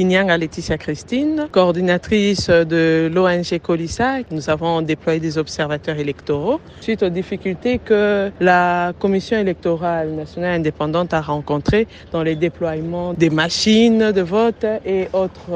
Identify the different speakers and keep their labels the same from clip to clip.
Speaker 1: Kinyanga Laetitia Christine, coordinatrice de l'ONG Colissa. Nous avons déployé des observateurs électoraux suite aux difficultés que la Commission électorale nationale indépendante a rencontrées dans les déploiements des machines de vote et autres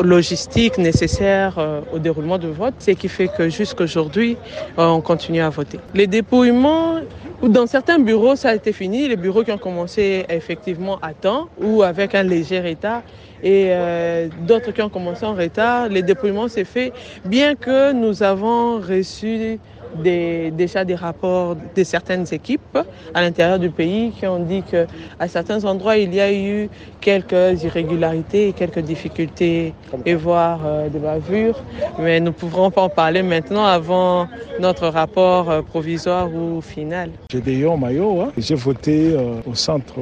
Speaker 1: logistiques nécessaires au déroulement du vote, ce qui fait que jusqu'aujourd'hui, on continue à voter. Les dépouillements dans certains bureaux, ça a été fini. Les bureaux qui ont commencé effectivement à temps ou avec un léger retard et euh, d'autres qui ont commencé en retard. Les dépouillements s'est fait bien que nous avons reçu des, déjà des rapports de certaines équipes à l'intérieur du pays qui ont dit que à certains endroits il y a eu quelques irrégularités et quelques difficultés et voire euh, de bavures, mais nous ne pourrons pas en parler maintenant avant notre rapport euh, provisoire ou final.
Speaker 2: J'ai des maillot, hein. j'ai voté euh, au centre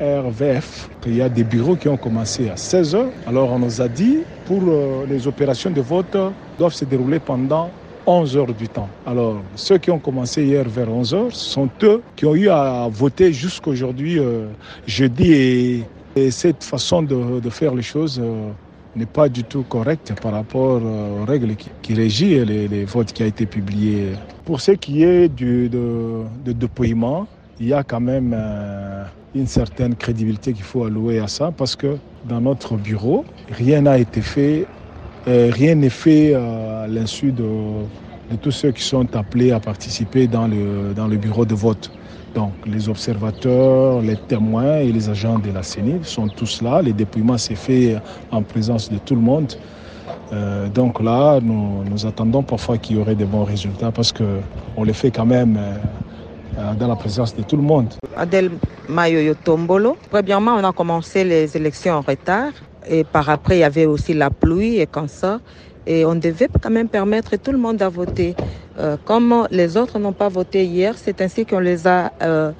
Speaker 2: RVF. Il y a des bureaux qui ont commencé à 16 heures. Alors on nous a dit pour les opérations de vote doivent se dérouler pendant 11 heures du temps. Alors, ceux qui ont commencé hier vers 11 heures sont eux qui ont eu à voter jusqu'aujourd'hui, euh, jeudi. Et, et, cette façon de, faire les choses euh, n'est pas du tout correcte par rapport aux règles qui, régissent les, votes qui ont été publiés. Pour ce qui est du de, dépouillement, il y a quand même euh, une certaine crédibilité qu'il faut allouer à ça parce que dans notre bureau, rien n'a été fait euh, rien n'est fait euh, à l'insu de, tous ceux qui sont appelés à participer dans le, le bureau de vote. Donc les observateurs, les témoins et les agents de la CENI sont tous là. Les dépouillements s'est fait en présence de tout le monde. Euh, donc là, nous, attendons parfois qu'il y aurait de bons résultats parce qu'on les fait quand même dans la présence de tout le monde.
Speaker 3: Adèle Mayoyo Tombolo. Premièrement, on a commencé les élections en retard. Et par après, il y avait aussi la pluie et comme ça. Et on devait quand même permettre tout le monde à voter. Euh, comme les autres n'ont pas voté hier, c'est ainsi qu'on les a euh,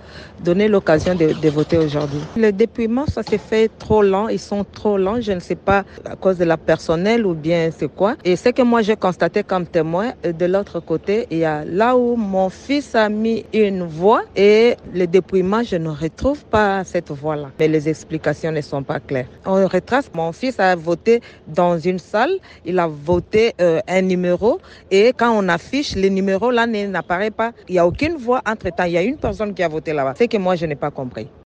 Speaker 3: donné l'occasion de, de, voter aujourd'hui. Le dépouillement, ça s'est fait trop lent. Ils sont trop lents. Je ne sais pas à cause de la personnel ou bien c'est quoi. Et ce que moi j'ai constaté comme témoin, de l'autre côté, il y a là où mon fils a mis une voix et le dépouillement, je ne retrouve pas cette voix-là. Mais les explications ne sont pas claires. On retrace. Mon fils a voté dans une salle. Il a voté euh, un numéro et quand on affiche les numéros là n'apparaît pas. Il n'y a aucune voix entre-temps. Il y a une personne qui a voté là-bas. C'est que moi, je n'ai pas compris.